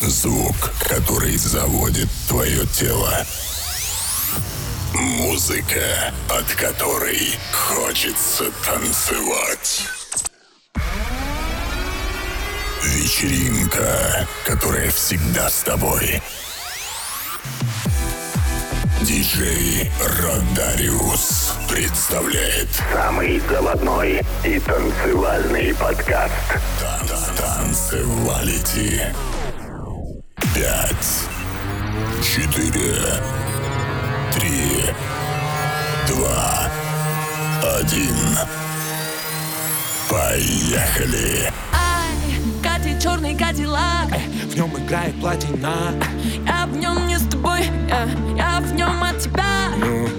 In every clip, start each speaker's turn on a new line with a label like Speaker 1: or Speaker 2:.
Speaker 1: Звук, который заводит твое тело. Музыка, от которой хочется танцевать. Вечеринка, которая всегда с тобой. Диджей Родариус представляет
Speaker 2: самый заводной и танцевальный подкаст.
Speaker 1: Танцевалити. Пять, четыре, три, два, один. Поехали!
Speaker 3: Катя, черный кадиллак.
Speaker 4: В нем играет платина.
Speaker 3: Я в нем не с тобой, я, я в нем от тебя.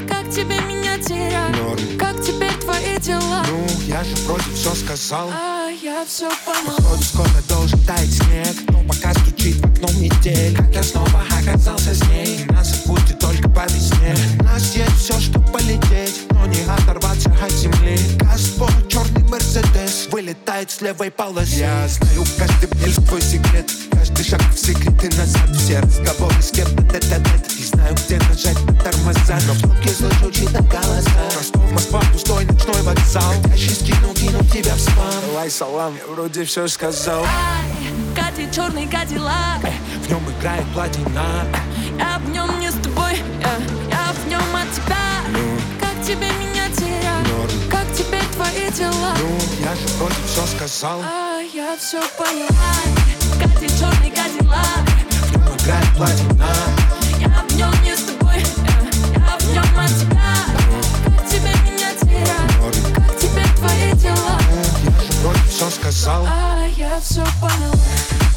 Speaker 3: Как тебе меня терять?
Speaker 4: Норм.
Speaker 3: Как теперь твои дела?
Speaker 4: Ну, я же вроде все сказал.
Speaker 3: А, я все поняла
Speaker 4: Походу скоро должен таять снег. Но пока стучит в окно метель. Как я снова оказался с ней? Нас забудет только по весне. У нас есть все, что полететь не оторваться от земли. Газпо, черный мерседес Вылетает с левой полосы. Я знаю каждый мель твой секрет. Каждый шаг в секреты назад. Все разговоры с кем-то тет-а-тет. И знаю, где нажать на тормоза. Но в трубке слышу чьи-то голоса. Ростов, Москва, пустой ночной вокзал. Хотящий скинул, кинул тебя в спам. Давай салам, я вроде все сказал.
Speaker 3: Ай, Катя, черный кадиллак.
Speaker 4: В нем играет платина
Speaker 3: Я в нем не с тобой, я, тебе меня терять?
Speaker 4: Норм.
Speaker 3: Как теперь твои дела?
Speaker 4: Ну, я же вроде все сказал
Speaker 3: А, я все поняла Катя, черный кадиллак
Speaker 4: нем играет платина
Speaker 3: Я в нем не с тобой, я, я в нем от тебя Как тебе меня терять? Как теперь твои дела?
Speaker 4: Ну, я же вроде все сказал
Speaker 3: А, я все поняла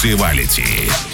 Speaker 1: Танцевалити.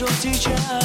Speaker 5: Так
Speaker 6: хорошо сейчас,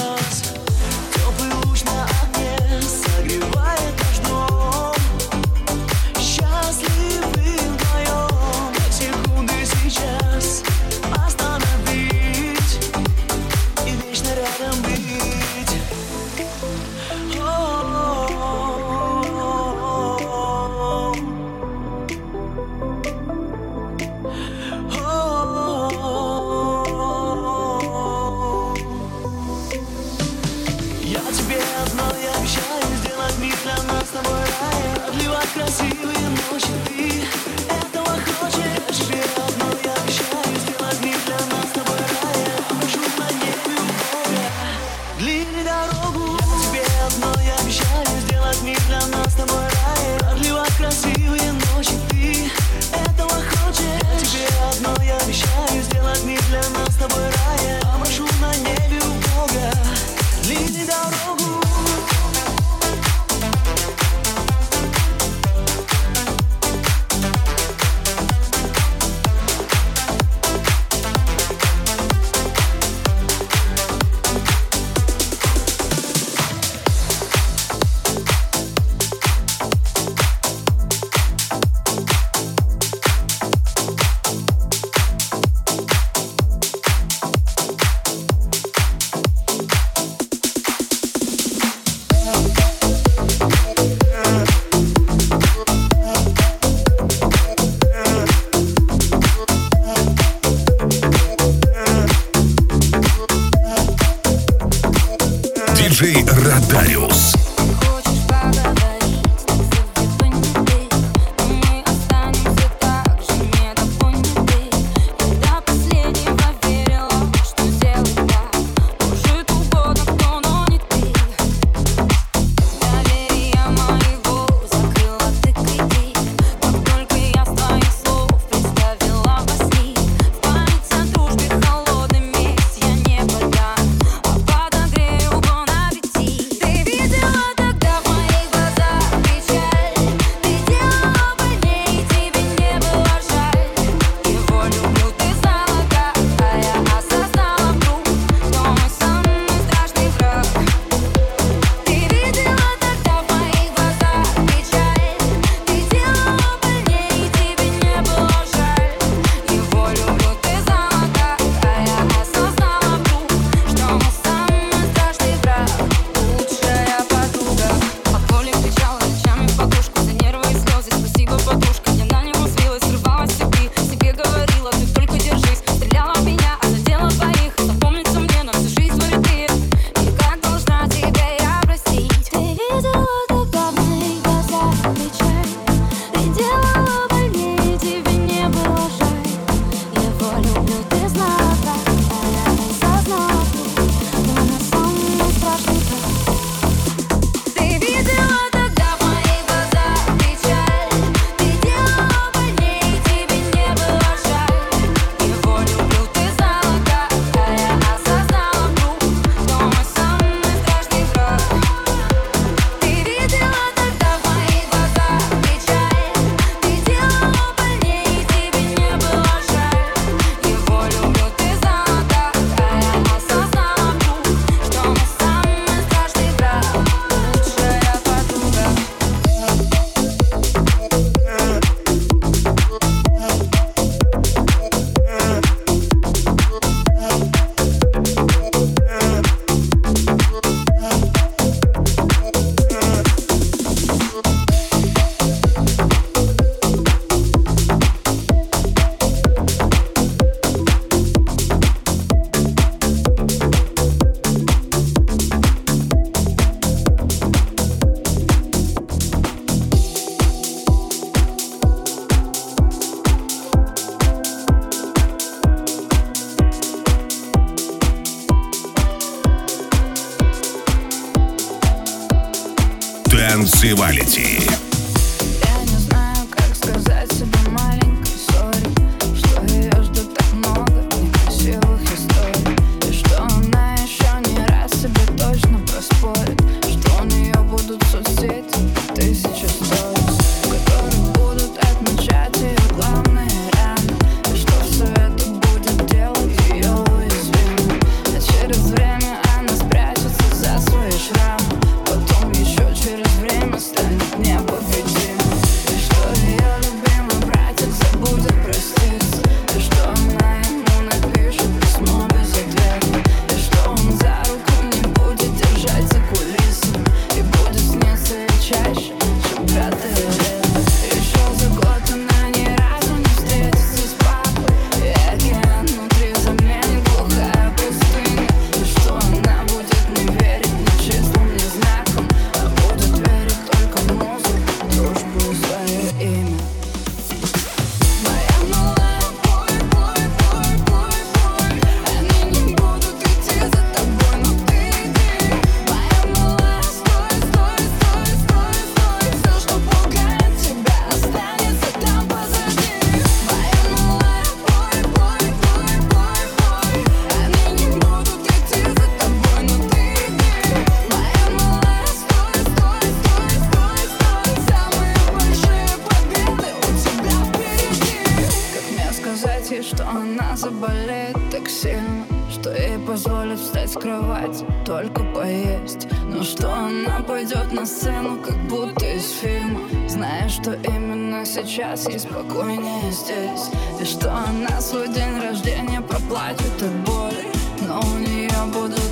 Speaker 5: только
Speaker 7: поесть. Но что она пойдет на сцену, как будто из фильма? Зная, что именно сейчас ей спокойнее здесь. И что она свой день рождения проплатит от боли. Но у нее будут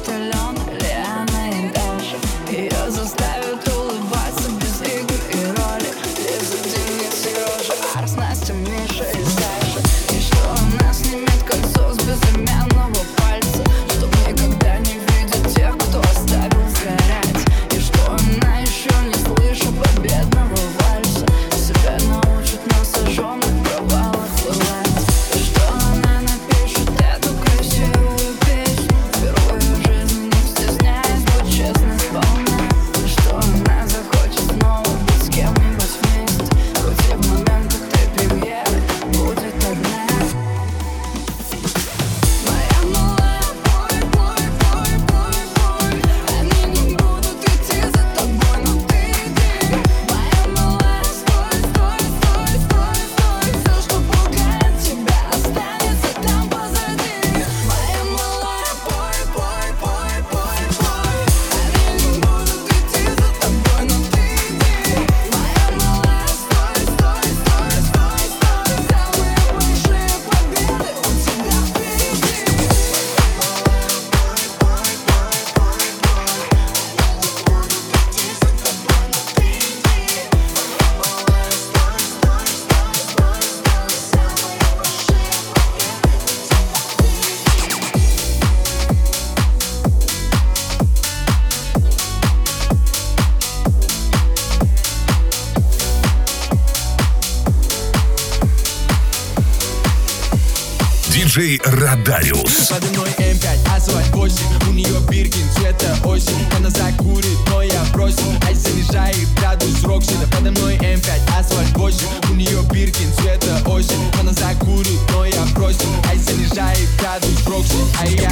Speaker 7: и
Speaker 8: Радариус.
Speaker 9: Подо мной М5, асфальт 8, у нее биркин, цвета осень. Она закурит, но я бросил, ай занижает градус Роксида. Подо мной М5, а асфальт 8, у нее биркин, цвета осень. Она закурит, но я бросил, ай занижает градус Роксида. А я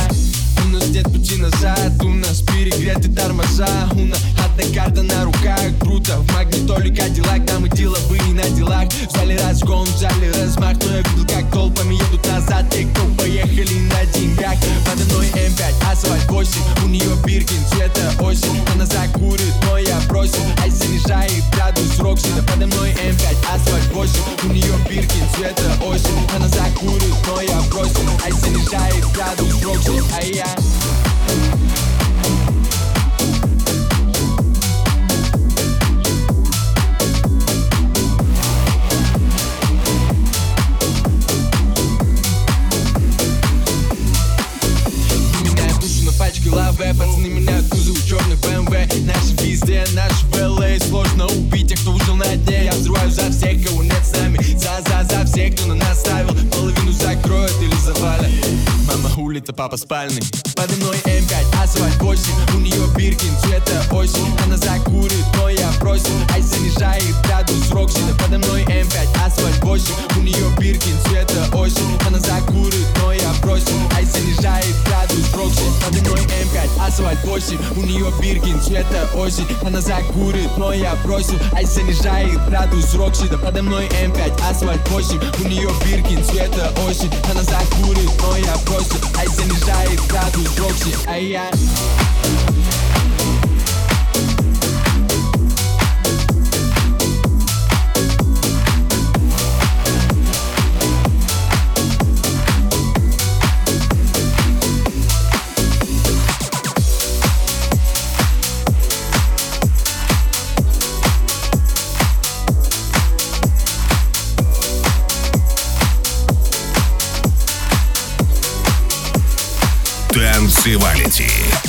Speaker 9: у нас нет пути назад, у нас перегреты тормоза, у нас Шахматная карта на руках. Круто, в магнитоле Кадиллак Там и дела были на делах. В разгон, взяли размах. Но я видел, как толпами едут назад. И кто поехали на деньгах. Подо мной М5, асфальт 8 У нее биркин, цвета осень. Она закурит, но я бросил. А занижает градус Рокси Да подо мной М5, асфальт 8 У нее биркин, цвета осень. Она закурит, но я бросил. А занижает градус Рокси, а я... везде. Наш ВЛА Сложно убить тех, кто выжил на дне. Я взрываю за всех, кого нет с нами. За-за-за всех, кто на нас ставил. Половину закроют или завалят. Мама улица, папа спальный. Подо мной М5, асфальт 8 У нее биркин, цвета осень. Она закурит, но я просил Ай занижает градус Роксина Подо мной М5, асфальт 8 У нее биркин, цвета осень. Она закурит, но я просил Ай занижает Подо мной М5, асфальт 8 У нее биркин, цвета осень. Она закурит, но я бросил. Айс занижает градус Роксида Подо мной эм М5, асфальт 8 У нее биркин, цвета осень. Она закурит, но я бросил. Айс занижает градус Рокси Ай, я...
Speaker 5: City.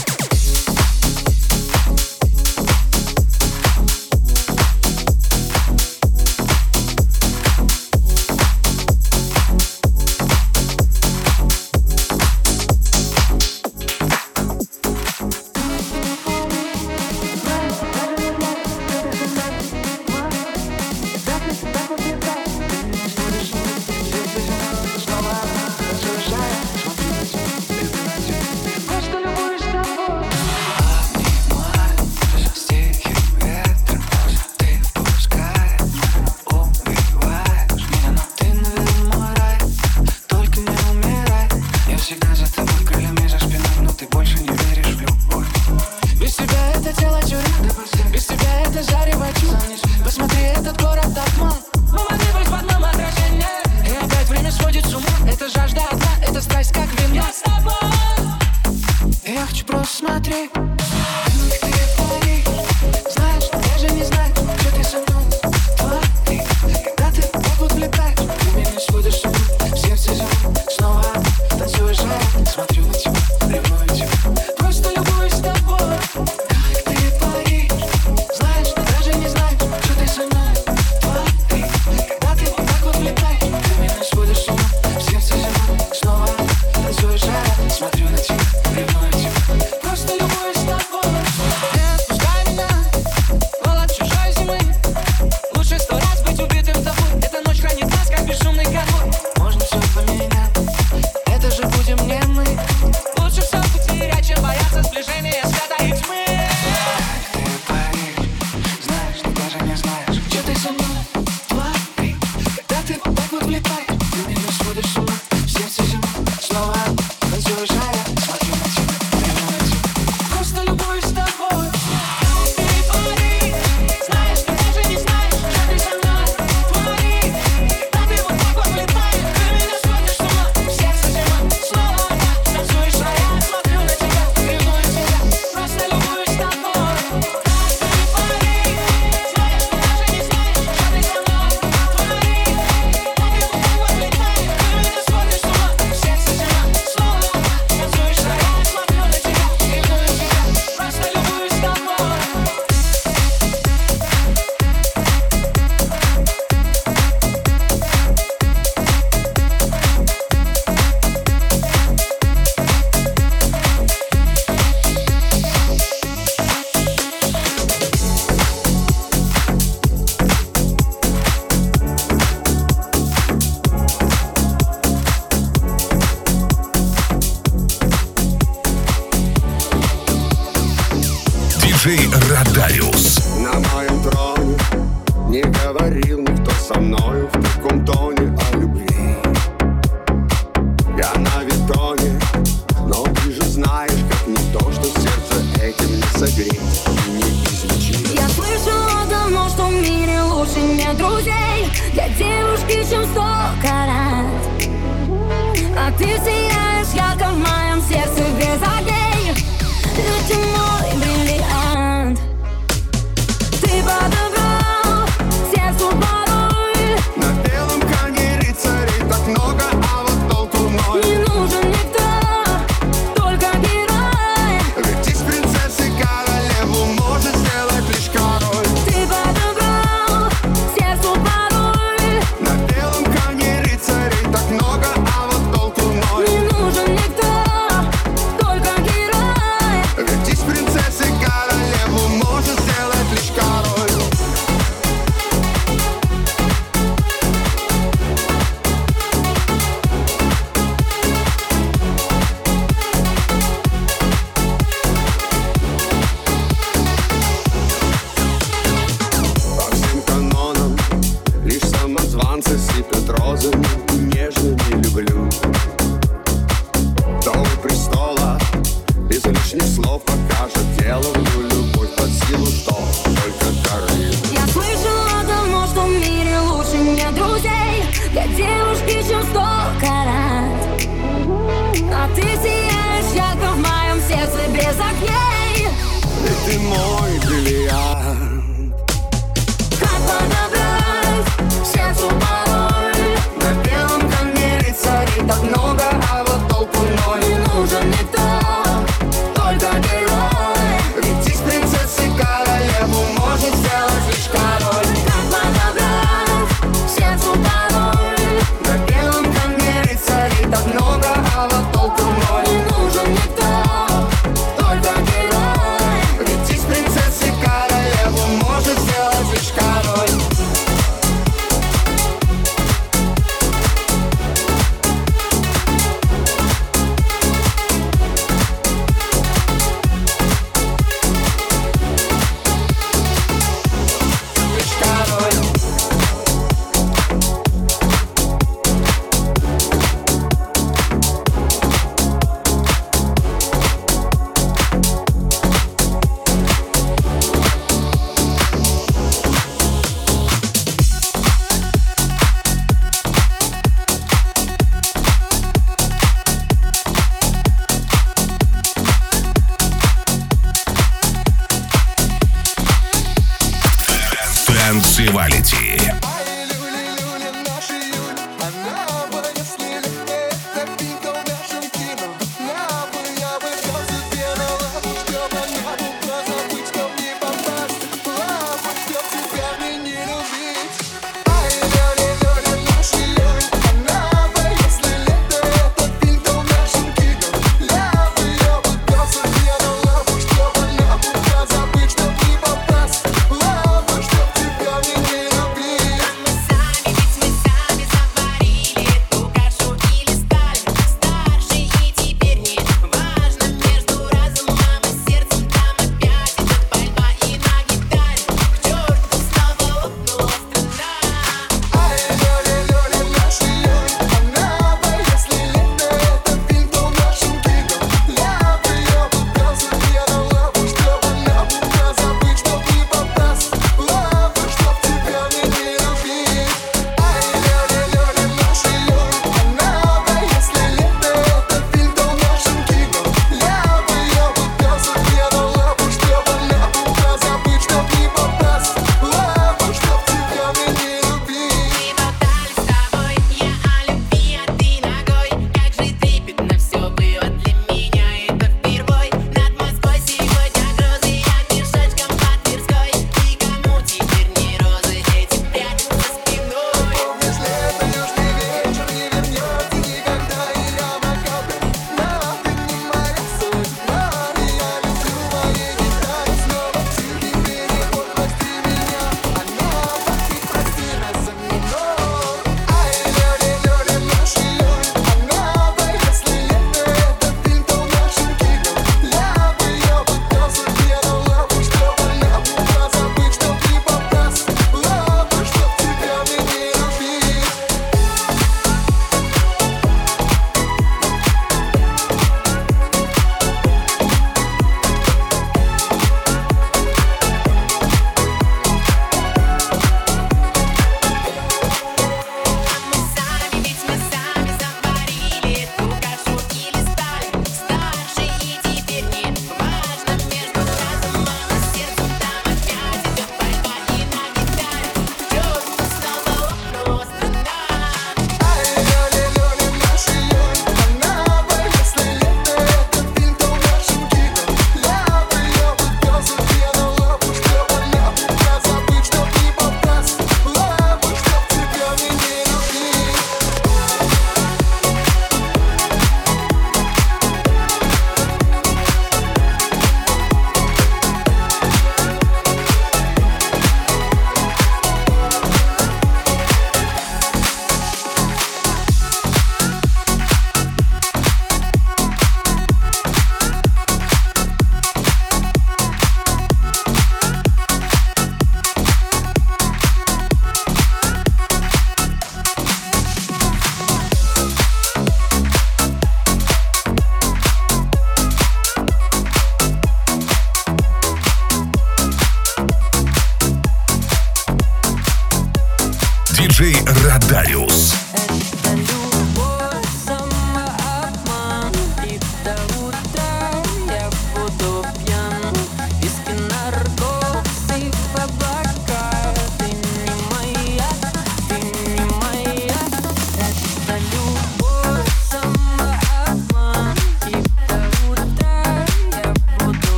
Speaker 5: музей. Для девушки, чем сто карат. А ты сияешь ярко в моем сердце без огней.
Speaker 10: Люди мои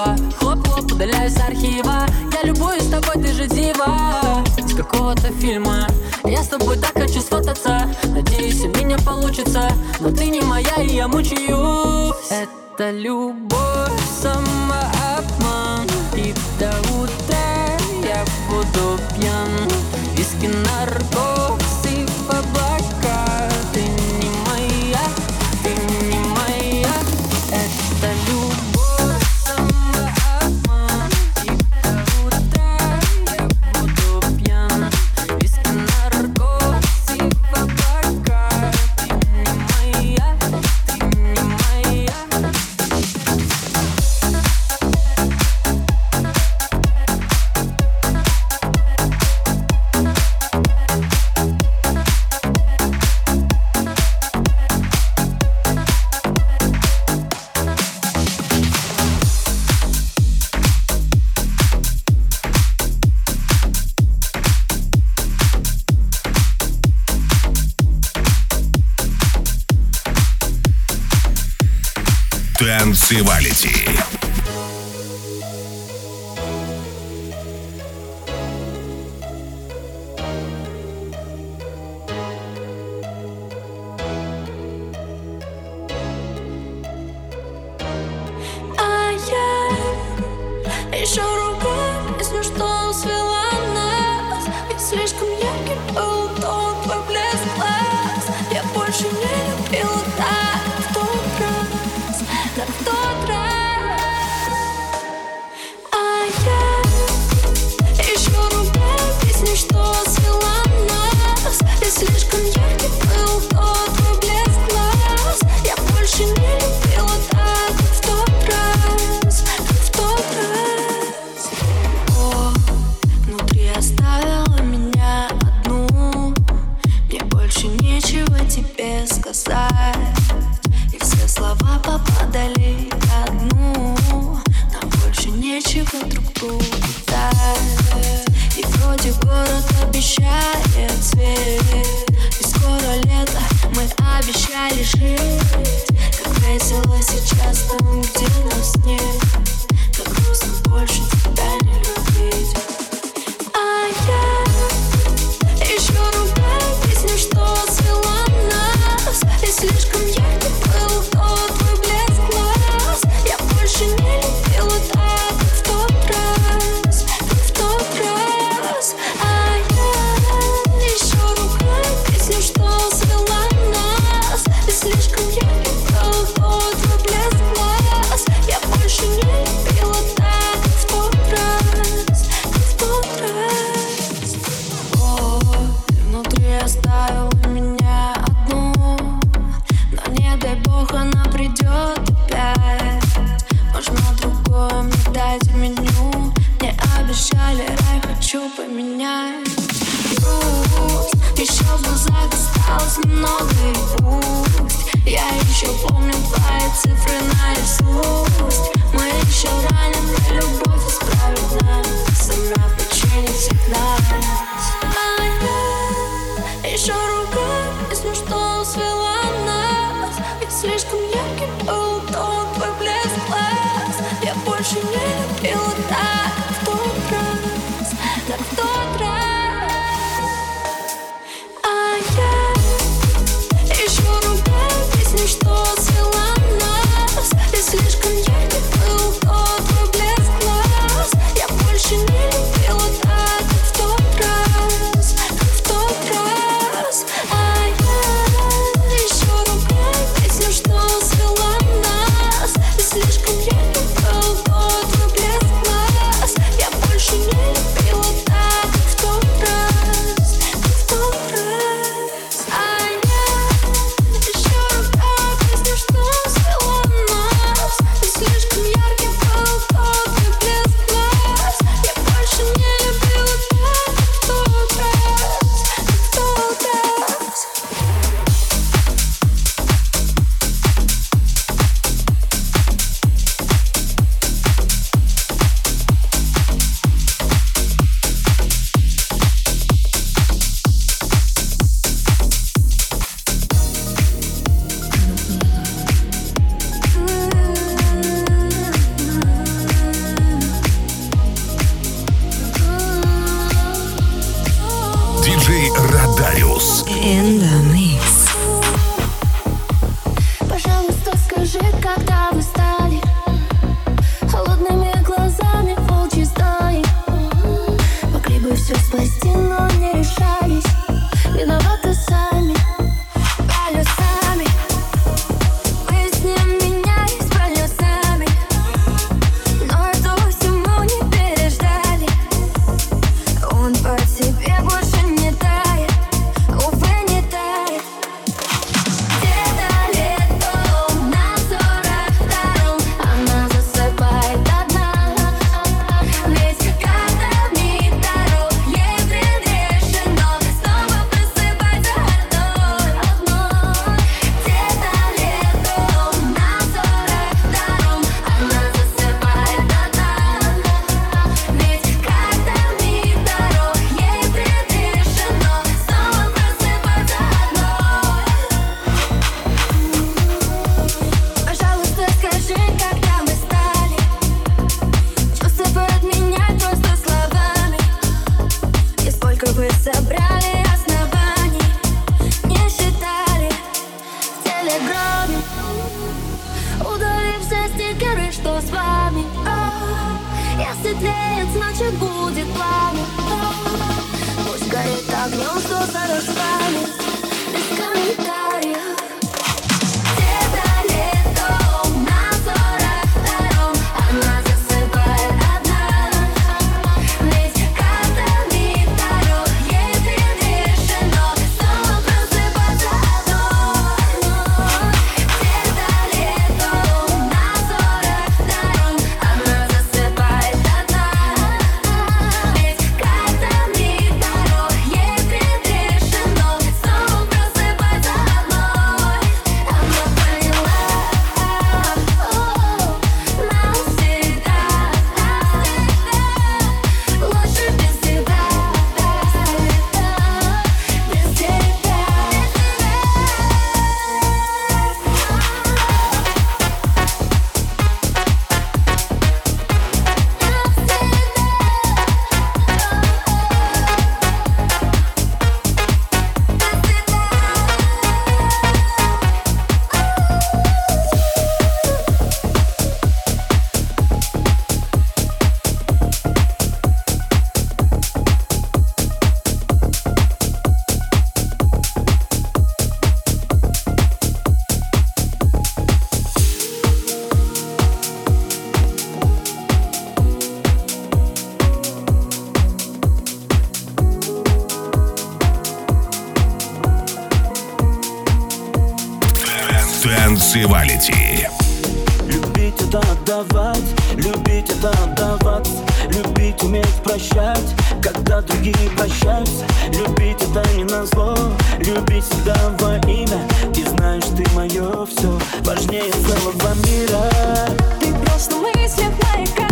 Speaker 3: красиво Хлоп-хлоп, удаляюсь с архива. Я любуюсь тобой, ты же дива. Из какого-то фильма. Я с тобой так хочу сфотаться Надеюсь, у меня получится. Но ты не моя, и я мучаюсь. Это любовь, самообман. И до утра я буду пьян. Виски, наркотики Sexy Vality.
Speaker 1: танцевалити.
Speaker 5: Любить
Speaker 6: это отдавать, любить это отдаваться, любить уметь прощать, когда другие прощаются, любить это не на зло, любить всегда во имя, Ты знаешь ты мое все, важнее целого мира.
Speaker 3: Ты просто мысли в моей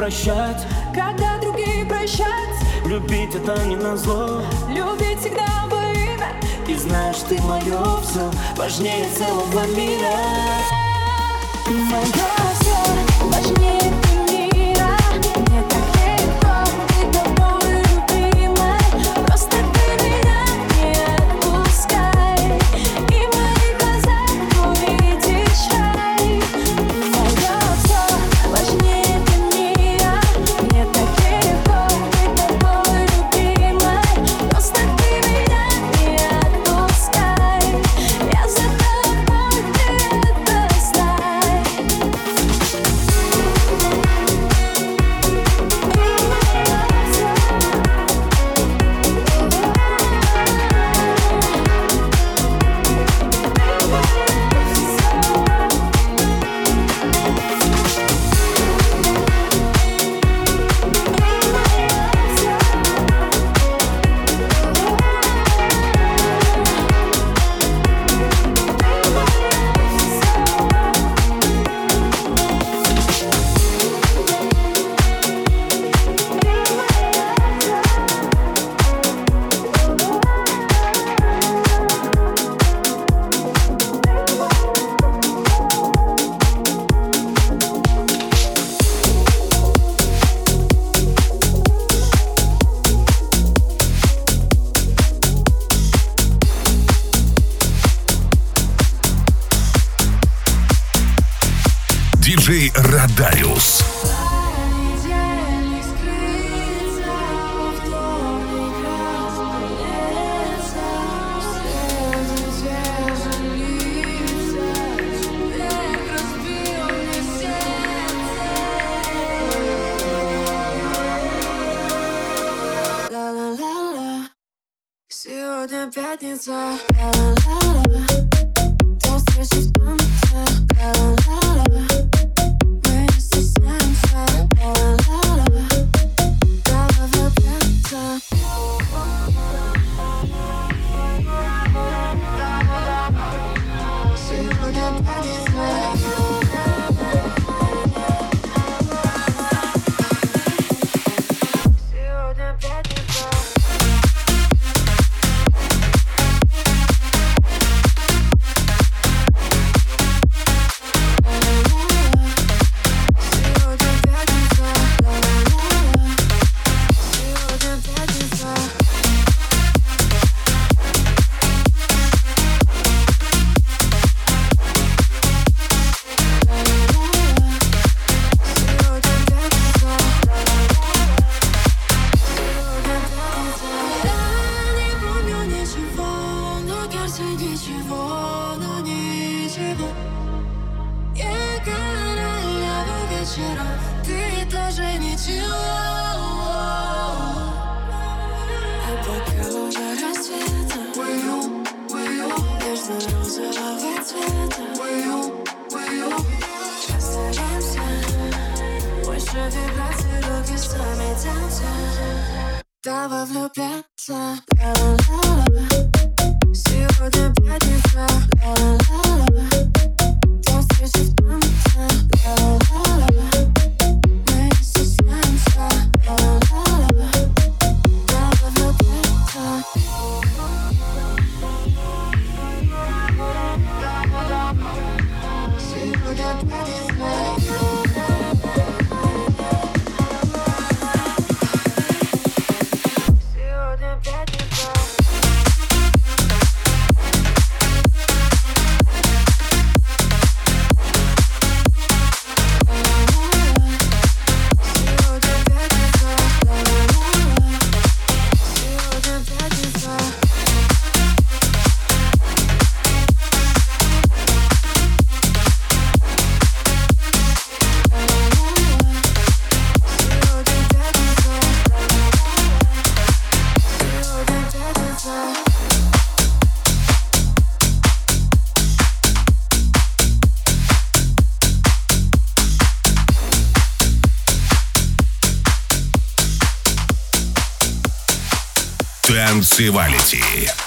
Speaker 6: прощать.
Speaker 3: Когда другие прощать.
Speaker 6: Любить это не на зло.
Speaker 3: Любить всегда во имя
Speaker 6: И знаешь, ты мое все Важнее целого мира.
Speaker 3: Ты моя answer.
Speaker 1: Танцевалити.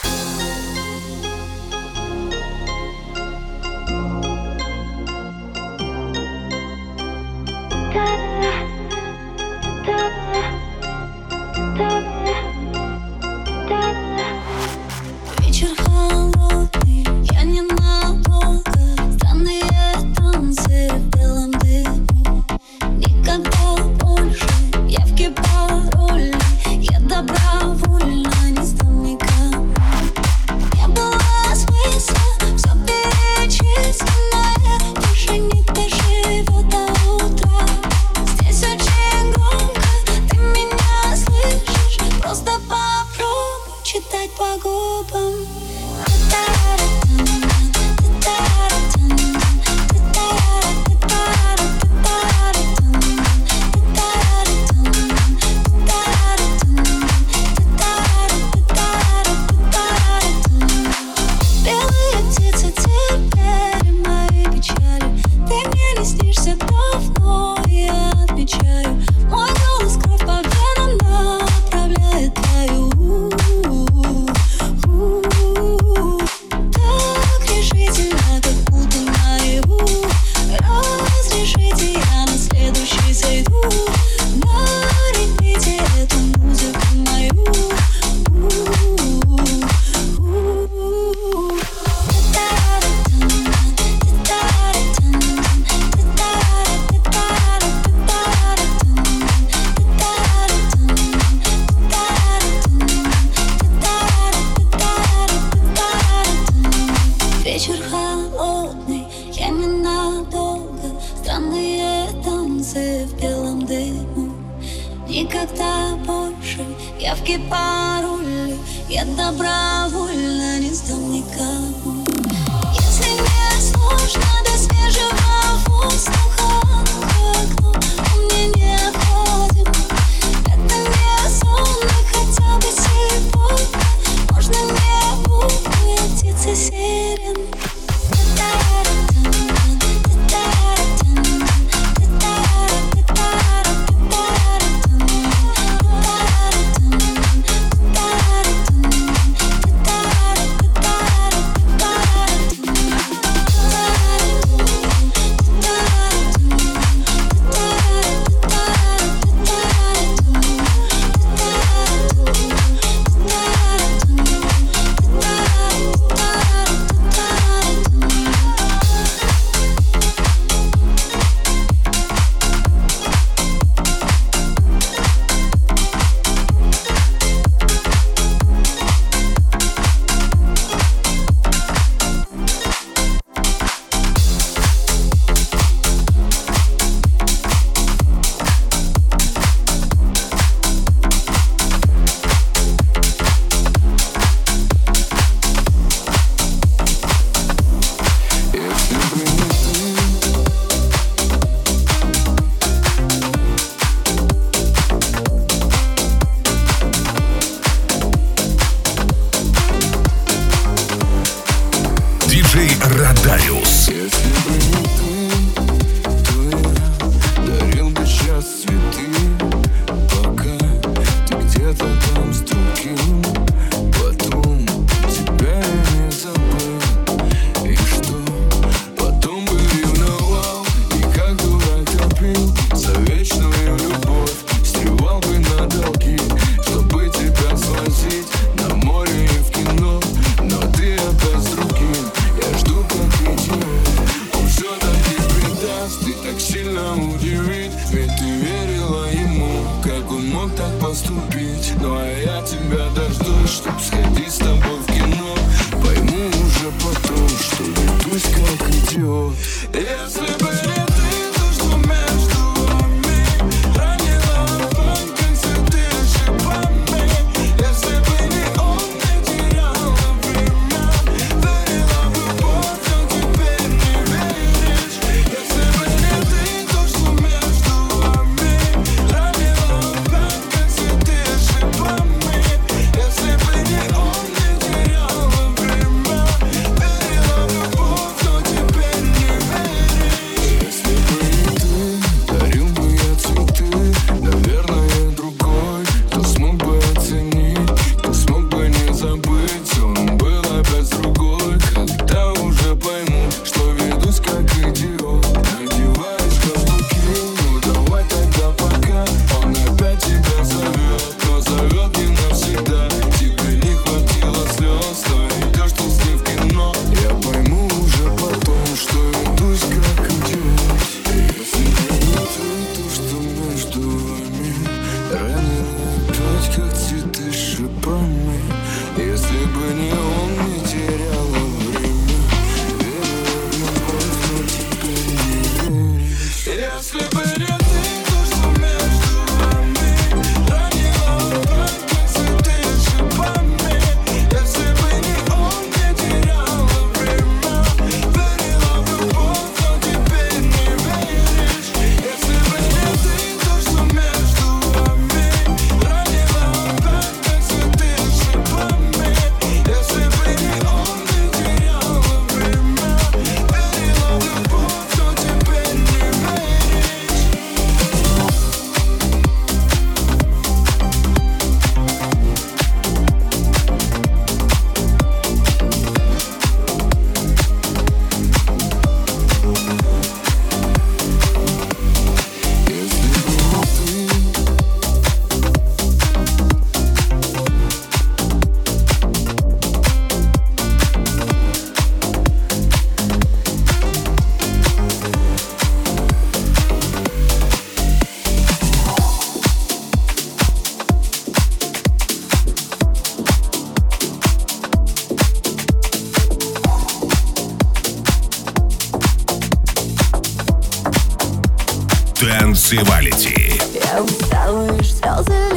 Speaker 8: танцевалити.
Speaker 1: Я устала лишь слезы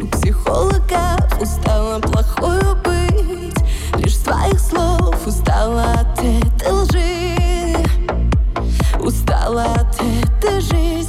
Speaker 1: у психолога устала плохую быть, лишь своих слов устала от этой лжи, устала от этой жизни.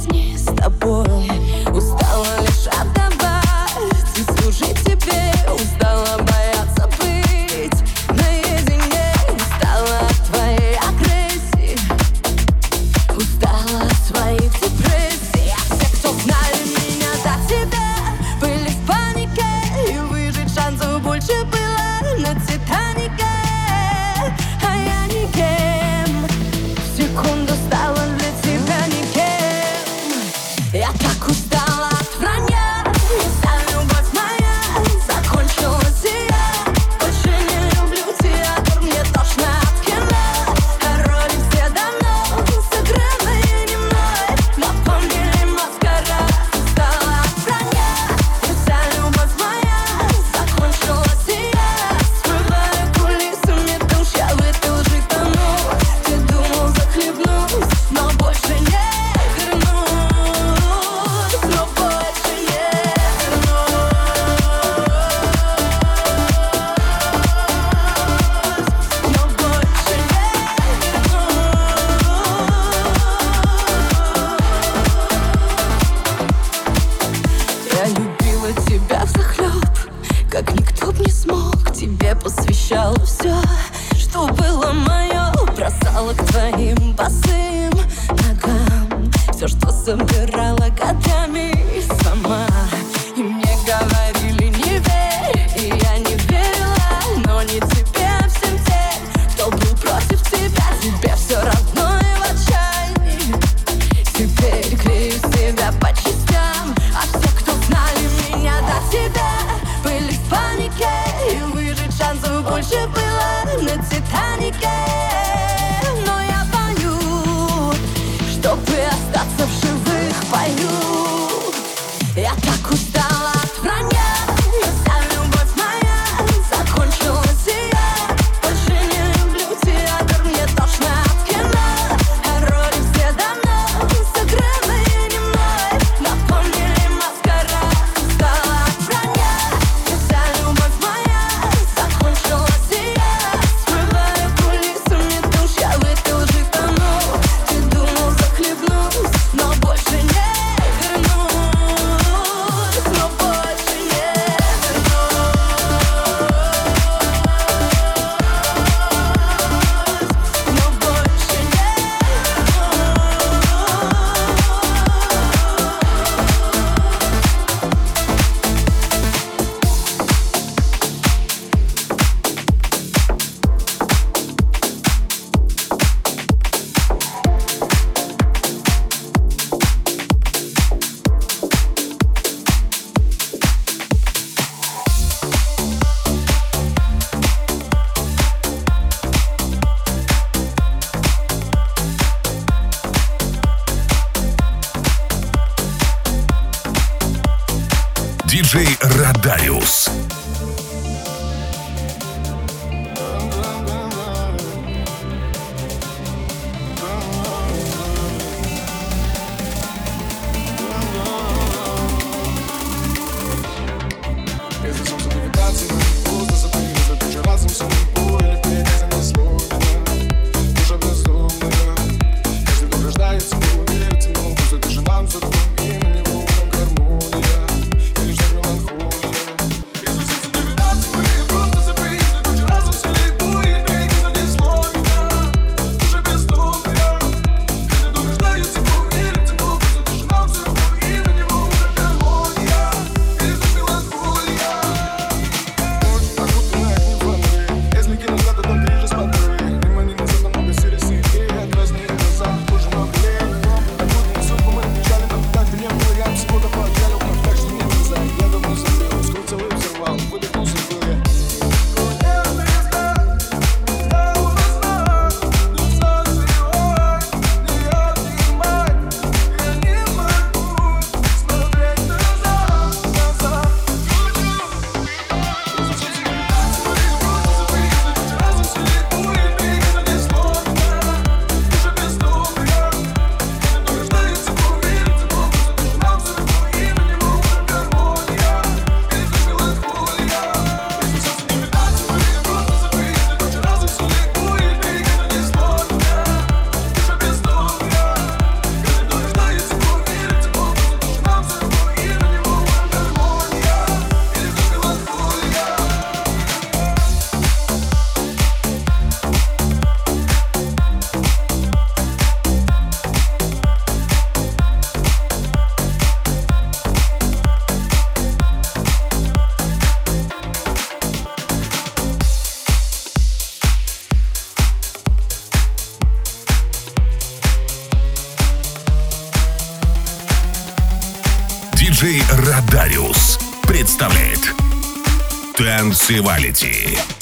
Speaker 8: Танцевалити.